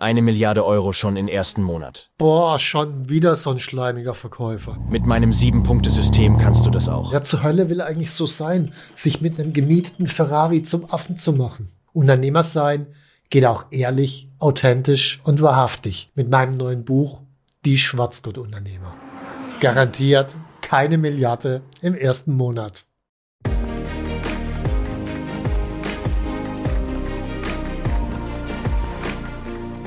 Eine Milliarde Euro schon im ersten Monat. Boah, schon wieder so ein schleimiger Verkäufer. Mit meinem Sieben-Punkte-System kannst du das auch. Ja, zur Hölle will eigentlich so sein, sich mit einem gemieteten Ferrari zum Affen zu machen. Unternehmer sein geht auch ehrlich, authentisch und wahrhaftig mit meinem neuen Buch Die Schwarzgurt-Unternehmer. Garantiert keine Milliarde im ersten Monat.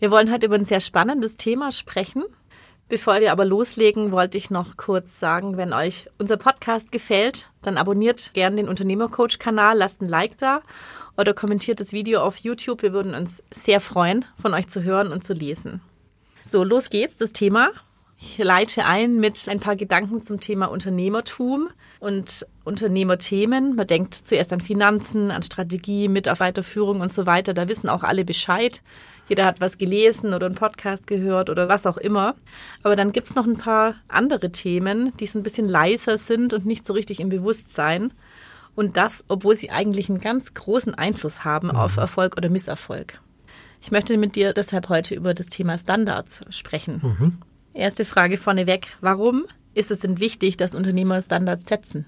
Wir wollen heute über ein sehr spannendes Thema sprechen. Bevor wir aber loslegen, wollte ich noch kurz sagen, wenn euch unser Podcast gefällt, dann abonniert gerne den Unternehmercoach-Kanal, lasst ein Like da oder kommentiert das Video auf YouTube. Wir würden uns sehr freuen, von euch zu hören und zu lesen. So, los geht's, das Thema. Ich leite ein mit ein paar Gedanken zum Thema Unternehmertum und Unternehmerthemen. Man denkt zuerst an Finanzen, an Strategie, Mitarbeiterführung und so weiter. Da wissen auch alle Bescheid. Jeder hat was gelesen oder einen Podcast gehört oder was auch immer. Aber dann gibt's noch ein paar andere Themen, die so ein bisschen leiser sind und nicht so richtig im Bewusstsein. Und das, obwohl sie eigentlich einen ganz großen Einfluss haben mhm. auf Erfolg oder Misserfolg. Ich möchte mit dir deshalb heute über das Thema Standards sprechen. Mhm. Erste Frage vorneweg. Warum ist es denn wichtig, dass Unternehmer Standards setzen?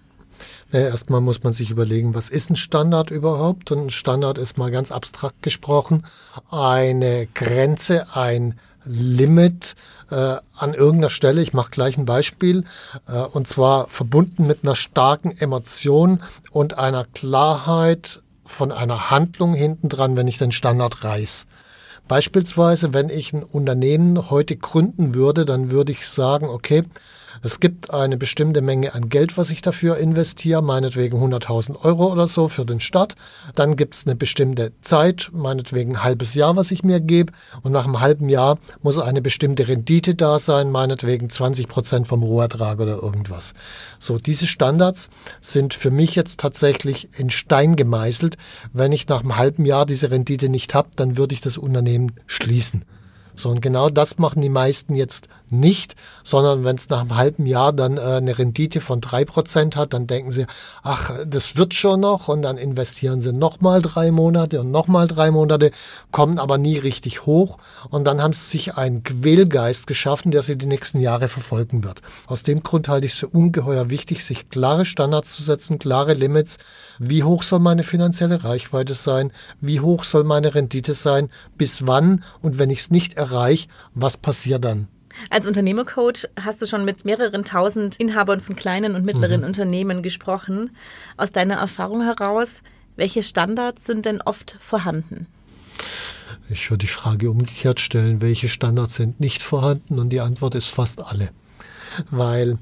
Naja, erstmal muss man sich überlegen, was ist ein Standard überhaupt? Und ein Standard ist mal ganz abstrakt gesprochen eine Grenze, ein Limit äh, an irgendeiner Stelle. Ich mache gleich ein Beispiel. Äh, und zwar verbunden mit einer starken Emotion und einer Klarheit von einer Handlung hintendran, wenn ich den Standard reiß. Beispielsweise, wenn ich ein Unternehmen heute gründen würde, dann würde ich sagen, okay, es gibt eine bestimmte Menge an Geld, was ich dafür investiere, meinetwegen 100.000 Euro oder so für den Start. Dann gibt es eine bestimmte Zeit, meinetwegen ein halbes Jahr, was ich mir gebe. Und nach einem halben Jahr muss eine bestimmte Rendite da sein, meinetwegen 20 Prozent vom Rohertrag oder irgendwas. So, diese Standards sind für mich jetzt tatsächlich in Stein gemeißelt. Wenn ich nach einem halben Jahr diese Rendite nicht habe, dann würde ich das Unternehmen schließen. So, und genau das machen die meisten jetzt nicht, sondern wenn es nach einem halben Jahr dann äh, eine Rendite von drei Prozent hat, dann denken sie, ach, das wird schon noch und dann investieren sie nochmal drei Monate und nochmal drei Monate, kommen aber nie richtig hoch und dann haben sie sich einen Quälgeist geschaffen, der sie die nächsten Jahre verfolgen wird. Aus dem Grund halte ich es für ungeheuer wichtig, sich klare Standards zu setzen, klare Limits. Wie hoch soll meine finanzielle Reichweite sein? Wie hoch soll meine Rendite sein? Bis wann? Und wenn ich es nicht erreiche, was passiert dann? Als Unternehmercoach hast du schon mit mehreren tausend Inhabern von kleinen und mittleren mhm. Unternehmen gesprochen. Aus deiner Erfahrung heraus, welche Standards sind denn oft vorhanden? Ich würde die Frage umgekehrt stellen, welche Standards sind nicht vorhanden? Und die Antwort ist fast alle. Weil,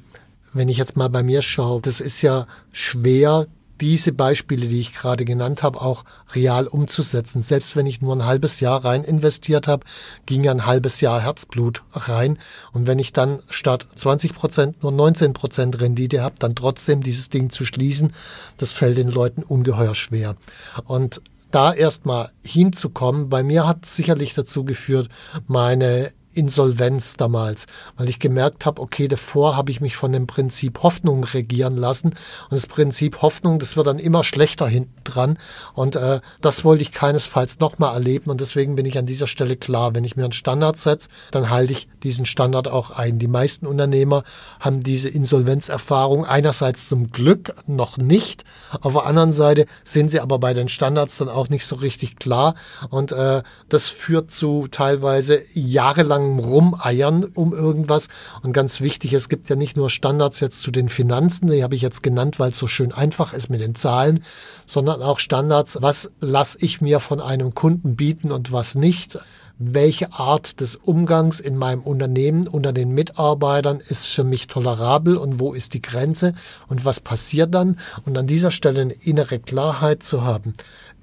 wenn ich jetzt mal bei mir schaue, das ist ja schwer, diese Beispiele, die ich gerade genannt habe, auch real umzusetzen. Selbst wenn ich nur ein halbes Jahr rein investiert habe, ging ja ein halbes Jahr Herzblut rein. Und wenn ich dann statt 20 Prozent nur 19 Prozent Rendite habe, dann trotzdem dieses Ding zu schließen, das fällt den Leuten ungeheuer schwer. Und da erstmal hinzukommen, bei mir hat sicherlich dazu geführt, meine Insolvenz damals, weil ich gemerkt habe, okay, davor habe ich mich von dem Prinzip Hoffnung regieren lassen. Und das Prinzip Hoffnung, das wird dann immer schlechter hinten dran. Und äh, das wollte ich keinesfalls nochmal erleben. Und deswegen bin ich an dieser Stelle klar, wenn ich mir einen Standard setze, dann halte ich diesen Standard auch ein. Die meisten Unternehmer haben diese Insolvenzerfahrung einerseits zum Glück noch nicht, auf der anderen Seite sind sie aber bei den Standards dann auch nicht so richtig klar. Und äh, das führt zu teilweise jahrelang langem Rumeiern um irgendwas. Und ganz wichtig, es gibt ja nicht nur Standards jetzt zu den Finanzen, die habe ich jetzt genannt, weil es so schön einfach ist mit den Zahlen, sondern auch Standards, was lasse ich mir von einem Kunden bieten und was nicht welche Art des Umgangs in meinem Unternehmen unter den Mitarbeitern ist für mich tolerabel und wo ist die Grenze und was passiert dann. Und an dieser Stelle eine innere Klarheit zu haben,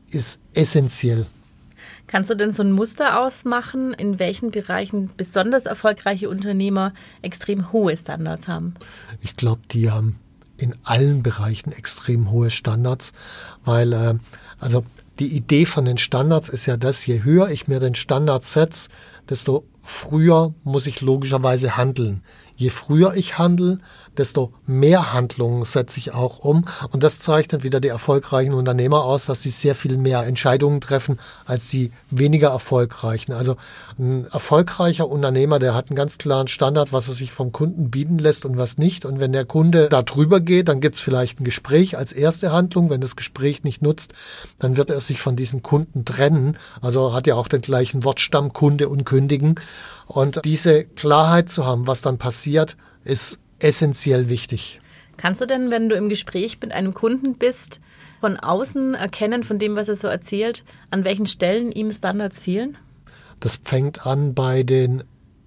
ist essentiell. Kannst du denn so ein Muster ausmachen, in welchen Bereichen besonders erfolgreiche Unternehmer extrem hohe Standards haben? Ich glaube, die haben in allen Bereichen extrem hohe Standards, weil äh, also die Idee von den Standards ist ja das, je höher ich mir den Standard setze, desto früher muss ich logischerweise handeln. Je früher ich handle, desto mehr Handlungen setze ich auch um. Und das zeichnet wieder die erfolgreichen Unternehmer aus, dass sie sehr viel mehr Entscheidungen treffen als die weniger erfolgreichen. Also ein erfolgreicher Unternehmer, der hat einen ganz klaren Standard, was er sich vom Kunden bieten lässt und was nicht. Und wenn der Kunde da drüber geht, dann gibt es vielleicht ein Gespräch als erste Handlung. Wenn das Gespräch nicht nutzt, dann wird er sich von diesem Kunden trennen. Also hat ja auch den gleichen Wortstamm Kunde und Kündigen. Und diese Klarheit zu haben, was dann passiert, ist essentiell wichtig. Kannst du denn, wenn du im Gespräch mit einem Kunden bist, von außen erkennen, von dem, was er so erzählt, an welchen Stellen ihm Standards fehlen? Das fängt an bei den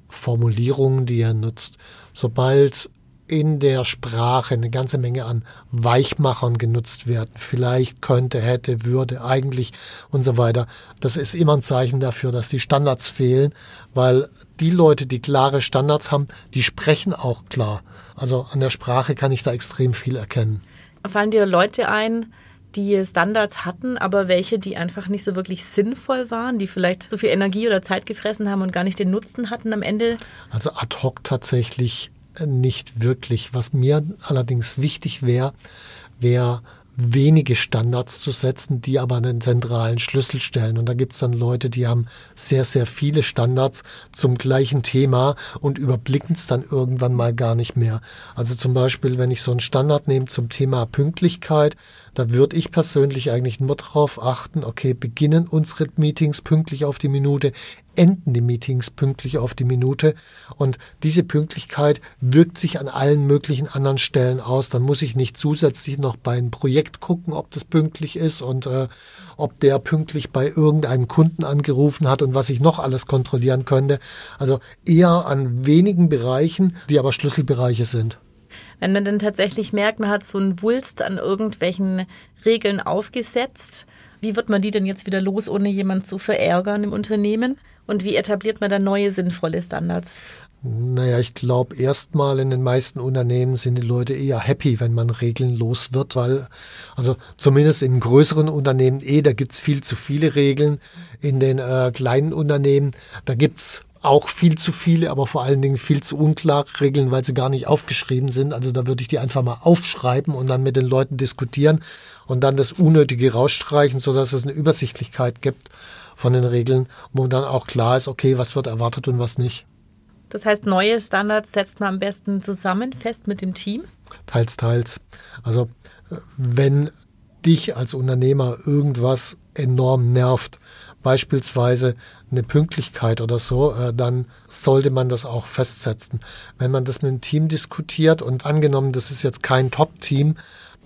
Formulierungen, die er nutzt. Sobald in der Sprache eine ganze Menge an Weichmachern genutzt werden. Vielleicht könnte, hätte, würde, eigentlich und so weiter. Das ist immer ein Zeichen dafür, dass die Standards fehlen, weil die Leute, die klare Standards haben, die sprechen auch klar. Also an der Sprache kann ich da extrem viel erkennen. Fallen dir Leute ein, die Standards hatten, aber welche, die einfach nicht so wirklich sinnvoll waren, die vielleicht so viel Energie oder Zeit gefressen haben und gar nicht den Nutzen hatten am Ende? Also ad hoc tatsächlich nicht wirklich. Was mir allerdings wichtig wäre, wäre wenige Standards zu setzen, die aber einen zentralen Schlüssel stellen. Und da gibt's dann Leute, die haben sehr, sehr viele Standards zum gleichen Thema und überblicken es dann irgendwann mal gar nicht mehr. Also zum Beispiel, wenn ich so einen Standard nehme zum Thema Pünktlichkeit, da würde ich persönlich eigentlich nur darauf achten, okay, beginnen unsere Meetings pünktlich auf die Minute, enden die Meetings pünktlich auf die Minute. Und diese Pünktlichkeit wirkt sich an allen möglichen anderen Stellen aus. Dann muss ich nicht zusätzlich noch bei einem Projekt gucken, ob das pünktlich ist und äh, ob der pünktlich bei irgendeinem Kunden angerufen hat und was ich noch alles kontrollieren könnte. Also eher an wenigen Bereichen, die aber Schlüsselbereiche sind. Wenn man dann tatsächlich merkt, man hat so einen Wulst an irgendwelchen Regeln aufgesetzt, wie wird man die denn jetzt wieder los, ohne jemanden zu verärgern im Unternehmen? Und wie etabliert man dann neue sinnvolle Standards? Naja, ich glaube, erstmal in den meisten Unternehmen sind die Leute eher happy, wenn man Regeln los wird, weil, also zumindest in größeren Unternehmen eh, da gibt's viel zu viele Regeln. In den äh, kleinen Unternehmen, da gibt's auch viel zu viele, aber vor allen Dingen viel zu unklare Regeln, weil sie gar nicht aufgeschrieben sind. Also da würde ich die einfach mal aufschreiben und dann mit den Leuten diskutieren und dann das Unnötige rausstreichen, sodass es eine Übersichtlichkeit gibt von den Regeln, wo dann auch klar ist, okay, was wird erwartet und was nicht. Das heißt, neue Standards setzt man am besten zusammen fest mit dem Team? Teils, teils. Also wenn dich als Unternehmer irgendwas enorm nervt, beispielsweise eine Pünktlichkeit oder so, äh, dann sollte man das auch festsetzen. Wenn man das mit dem Team diskutiert und angenommen, das ist jetzt kein Top-Team,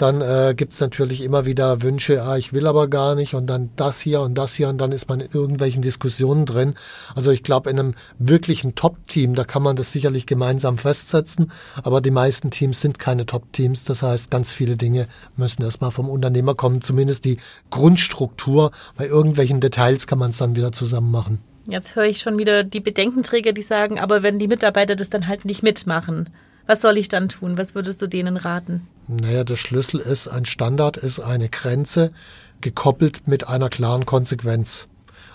dann äh, gibt natürlich immer wieder Wünsche, ah, ich will aber gar nicht und dann das hier und das hier und dann ist man in irgendwelchen Diskussionen drin. Also ich glaube, in einem wirklichen Top-Team, da kann man das sicherlich gemeinsam festsetzen, aber die meisten Teams sind keine Top-Teams. Das heißt, ganz viele Dinge müssen erstmal vom Unternehmer kommen, zumindest die Grundstruktur. Bei irgendwelchen Details kann man es dann wieder zusammen machen. Jetzt höre ich schon wieder die Bedenkenträger, die sagen, aber wenn die Mitarbeiter das dann halt nicht mitmachen, was soll ich dann tun? Was würdest du denen raten? Naja, der Schlüssel ist, ein Standard ist eine Grenze gekoppelt mit einer klaren Konsequenz.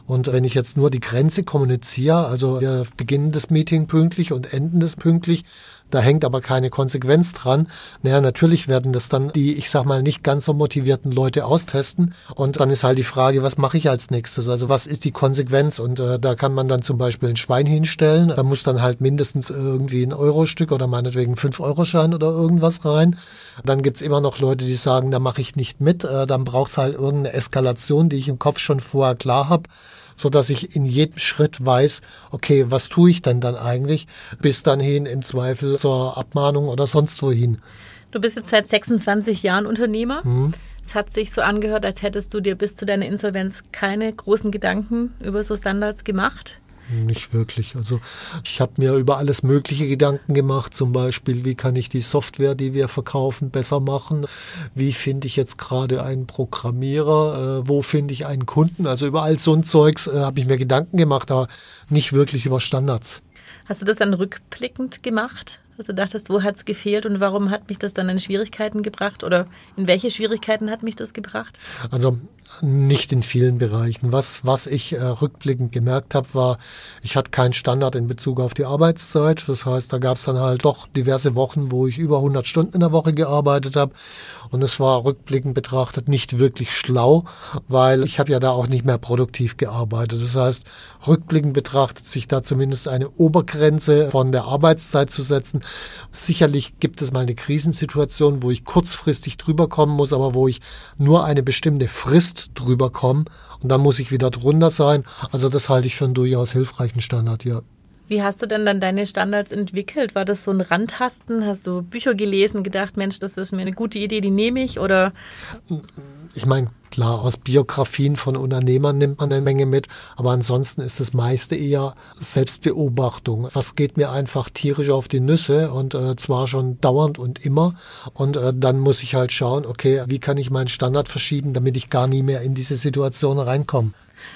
Und wenn ich jetzt nur die Grenze kommuniziere, also wir beginnen das Meeting pünktlich und enden das pünktlich, da hängt aber keine Konsequenz dran. Naja, natürlich werden das dann die, ich sag mal, nicht ganz so motivierten Leute austesten. Und dann ist halt die Frage, was mache ich als nächstes? Also was ist die Konsequenz? Und äh, da kann man dann zum Beispiel ein Schwein hinstellen. Da muss dann halt mindestens irgendwie ein Euro-Stück oder meinetwegen fünf Euro-Schein oder irgendwas rein. Dann gibt's immer noch Leute, die sagen, da mache ich nicht mit. Äh, dann braucht's halt irgendeine Eskalation, die ich im Kopf schon vorher klar habe. So dass ich in jedem Schritt weiß, okay, was tue ich denn dann eigentlich, bis dann hin im Zweifel zur Abmahnung oder sonst wohin. Du bist jetzt seit 26 Jahren Unternehmer. Hm. Es hat sich so angehört, als hättest du dir bis zu deiner Insolvenz keine großen Gedanken über so Standards gemacht. Nicht wirklich. Also ich habe mir über alles Mögliche Gedanken gemacht, zum Beispiel, wie kann ich die Software, die wir verkaufen, besser machen? Wie finde ich jetzt gerade einen Programmierer? Äh, wo finde ich einen Kunden? Also über all so ein Zeugs äh, habe ich mir Gedanken gemacht, aber nicht wirklich über Standards. Hast du das dann rückblickend gemacht? Also dachtest, wo hat es gefehlt und warum hat mich das dann in Schwierigkeiten gebracht oder in welche Schwierigkeiten hat mich das gebracht? Also nicht in vielen Bereichen. Was, was ich äh, rückblickend gemerkt habe, war, ich hatte keinen Standard in Bezug auf die Arbeitszeit. Das heißt, da gab es dann halt doch diverse Wochen, wo ich über 100 Stunden in der Woche gearbeitet habe. Und es war rückblickend betrachtet nicht wirklich schlau, weil ich habe ja da auch nicht mehr produktiv gearbeitet. Das heißt, rückblickend betrachtet sich da zumindest eine Obergrenze von der Arbeitszeit zu setzen. Sicherlich gibt es mal eine Krisensituation, wo ich kurzfristig drüber kommen muss, aber wo ich nur eine bestimmte Frist drüber komme und dann muss ich wieder drunter sein. Also das halte ich für einen durchaus hilfreichen Standard, ja. Wie hast du denn dann deine Standards entwickelt? War das so ein Randtasten? Hast du Bücher gelesen, gedacht, Mensch, das ist mir eine gute Idee, die nehme ich? Oder? Ich meine, klar, aus Biografien von Unternehmern nimmt man eine Menge mit, aber ansonsten ist das meiste eher Selbstbeobachtung. Was geht mir einfach tierisch auf die Nüsse und äh, zwar schon dauernd und immer. Und äh, dann muss ich halt schauen, okay, wie kann ich meinen Standard verschieben, damit ich gar nie mehr in diese Situation reinkomme.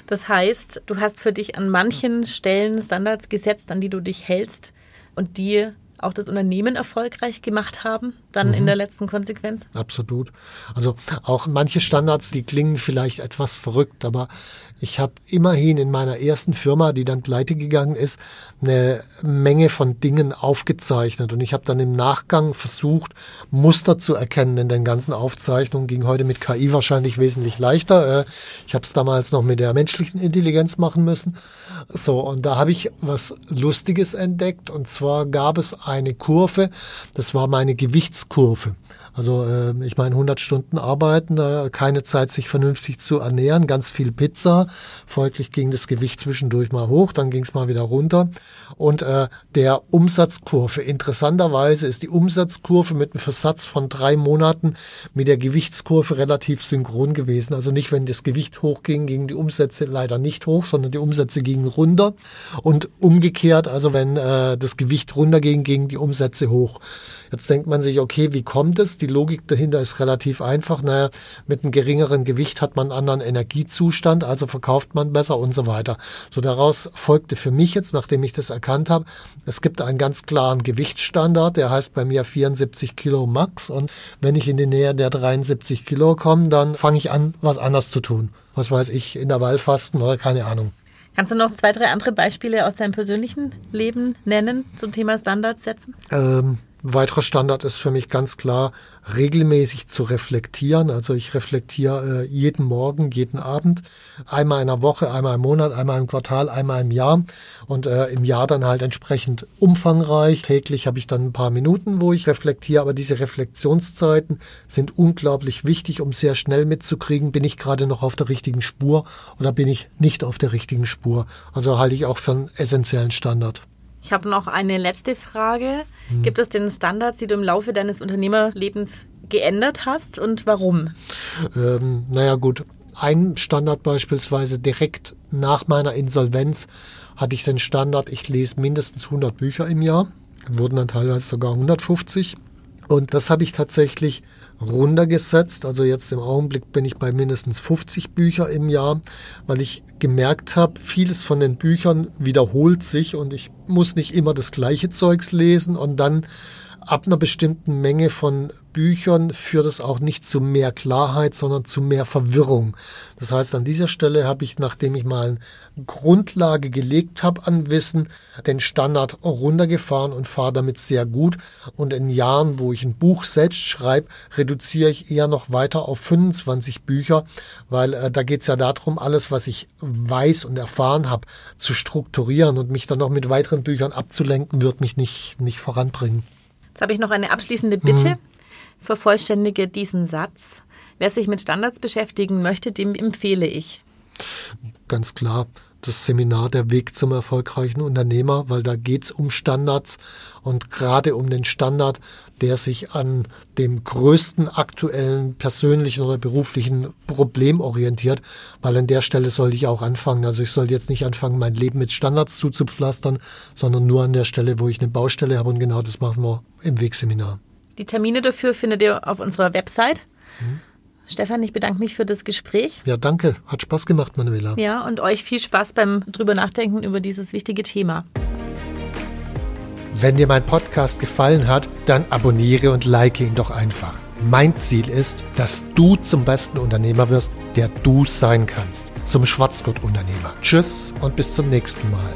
Das heißt, du hast für dich an manchen Stellen Standards gesetzt, an die du dich hältst und die auch das Unternehmen erfolgreich gemacht haben, dann mhm. in der letzten Konsequenz? Absolut. Also auch manche Standards, die klingen vielleicht etwas verrückt, aber ich habe immerhin in meiner ersten Firma, die dann pleite gegangen ist, eine Menge von Dingen aufgezeichnet. Und ich habe dann im Nachgang versucht, Muster zu erkennen in den ganzen Aufzeichnungen. Ging heute mit KI wahrscheinlich wesentlich leichter. Äh, ich habe es damals noch mit der menschlichen Intelligenz machen müssen. So, und da habe ich was Lustiges entdeckt. Und zwar gab es eine Kurve, das war meine Gewichtskurve. Also äh, ich meine 100 Stunden arbeiten, da keine Zeit sich vernünftig zu ernähren, ganz viel Pizza. Folglich ging das Gewicht zwischendurch mal hoch, dann ging es mal wieder runter. Und äh, der Umsatzkurve, interessanterweise ist die Umsatzkurve mit einem Versatz von drei Monaten mit der Gewichtskurve relativ synchron gewesen. Also nicht, wenn das Gewicht hochging, gingen die Umsätze leider nicht hoch, sondern die Umsätze gingen runter. Und umgekehrt, also wenn äh, das Gewicht runterging, gingen die Umsätze hoch. Jetzt denkt man sich, okay, wie kommt es? Die Logik dahinter ist relativ einfach. Naja, mit einem geringeren Gewicht hat man einen anderen Energiezustand, also verkauft man besser und so weiter. So daraus folgte für mich jetzt, nachdem ich das erkannt habe, es gibt einen ganz klaren Gewichtsstandard, der heißt bei mir 74 Kilo Max. Und wenn ich in die Nähe der 73 Kilo komme, dann fange ich an, was anders zu tun. Was weiß ich, Intervallfasten oder keine Ahnung. Kannst du noch zwei, drei andere Beispiele aus deinem persönlichen Leben nennen zum Thema Standards setzen? Ähm, weiterer Standard ist für mich ganz klar, regelmäßig zu reflektieren. Also ich reflektiere äh, jeden Morgen, jeden Abend, einmal in der Woche, einmal im Monat, einmal im Quartal, einmal im Jahr und äh, im Jahr dann halt entsprechend umfangreich. Täglich habe ich dann ein paar Minuten, wo ich reflektiere, aber diese Reflexionszeiten sind unglaublich wichtig, um sehr schnell mitzukriegen, bin ich gerade noch auf der richtigen Spur oder bin ich nicht auf der richtigen Spur. Also halte ich auch für einen essentiellen Standard. Ich habe noch eine letzte Frage. Hm. Gibt es denn Standards, die du im Laufe deines Unternehmerlebens geändert hast und warum? Ähm, naja gut, ein Standard beispielsweise direkt nach meiner Insolvenz hatte ich den Standard, ich lese mindestens 100 Bücher im Jahr, wurden dann teilweise sogar 150. Und das habe ich tatsächlich runtergesetzt. Also jetzt im Augenblick bin ich bei mindestens 50 Bücher im Jahr, weil ich gemerkt habe, vieles von den Büchern wiederholt sich und ich muss nicht immer das gleiche Zeugs lesen und dann ab einer bestimmten Menge von Büchern führt es auch nicht zu mehr Klarheit, sondern zu mehr Verwirrung. Das heißt, an dieser Stelle habe ich, nachdem ich mal eine Grundlage gelegt habe an Wissen, den Standard runtergefahren und fahre damit sehr gut. Und in Jahren, wo ich ein Buch selbst schreibe, reduziere ich eher noch weiter auf 25 Bücher, weil äh, da geht es ja darum, alles, was ich weiß und erfahren habe, zu strukturieren und mich dann noch mit weiteren Büchern abzulenken, wird mich nicht, nicht voranbringen. Jetzt habe ich noch eine abschließende Bitte. Mhm. Vervollständige diesen Satz. Wer sich mit Standards beschäftigen möchte, dem empfehle ich. Ganz klar. Das Seminar Der Weg zum erfolgreichen Unternehmer, weil da geht's um Standards und gerade um den Standard, der sich an dem größten aktuellen persönlichen oder beruflichen Problem orientiert, weil an der Stelle sollte ich auch anfangen. Also ich sollte jetzt nicht anfangen, mein Leben mit Standards zuzupflastern, sondern nur an der Stelle, wo ich eine Baustelle habe und genau das machen wir im Wegseminar. Die Termine dafür findet ihr auf unserer Website. Mhm. Stefan, ich bedanke mich für das Gespräch. Ja, danke. Hat Spaß gemacht, Manuela. Ja, und euch viel Spaß beim drüber nachdenken über dieses wichtige Thema. Wenn dir mein Podcast gefallen hat, dann abonniere und like ihn doch einfach. Mein Ziel ist, dass du zum besten Unternehmer wirst, der du sein kannst. Zum Schwarzgurt-Unternehmer. Tschüss und bis zum nächsten Mal.